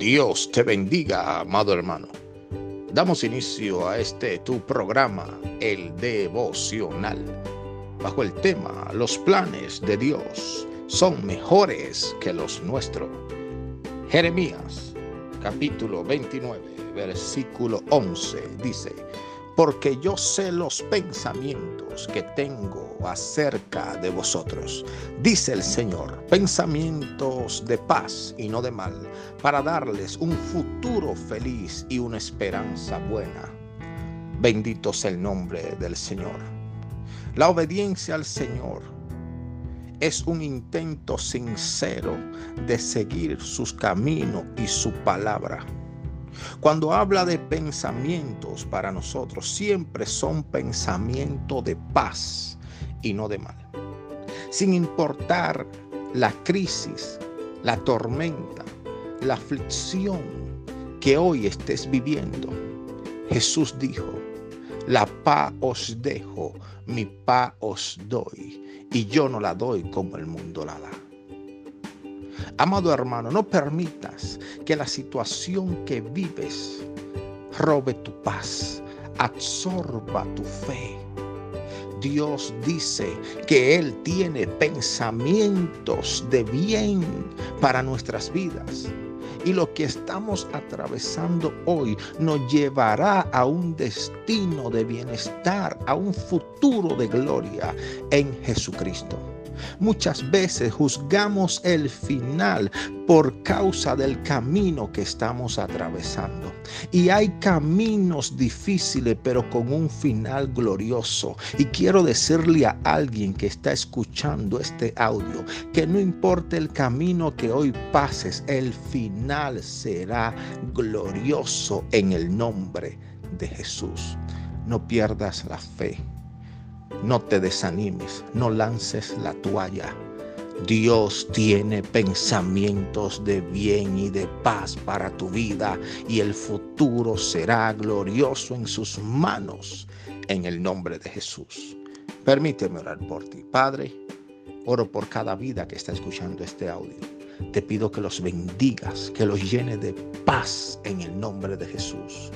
Dios te bendiga, amado hermano. Damos inicio a este tu programa, el devocional, bajo el tema Los planes de Dios son mejores que los nuestros. Jeremías, capítulo 29, versículo 11, dice, porque yo sé los pensamientos que tengo acerca de vosotros, dice el Señor, pensamientos de paz y no de mal, para darles un futuro feliz y una esperanza buena. Bendito sea el nombre del Señor. La obediencia al Señor es un intento sincero de seguir sus caminos y su palabra. Cuando habla de pensamientos para nosotros, siempre son pensamientos de paz y no de mal. Sin importar la crisis, la tormenta, la aflicción que hoy estés viviendo, Jesús dijo, la paz os dejo, mi paz os doy, y yo no la doy como el mundo la da. Amado hermano, no permitas que la situación que vives robe tu paz, absorba tu fe. Dios dice que Él tiene pensamientos de bien para nuestras vidas. Y lo que estamos atravesando hoy nos llevará a un destino de bienestar, a un futuro de gloria en Jesucristo. Muchas veces juzgamos el final por causa del camino que estamos atravesando. Y hay caminos difíciles, pero con un final glorioso. Y quiero decirle a alguien que está escuchando este audio que no importa el camino que hoy pases, el final será glorioso en el nombre de Jesús. No pierdas la fe. No te desanimes, no lances la toalla. Dios tiene pensamientos de bien y de paz para tu vida y el futuro será glorioso en sus manos en el nombre de Jesús. Permíteme orar por ti, Padre. Oro por cada vida que está escuchando este audio. Te pido que los bendigas, que los llene de paz en el nombre de Jesús.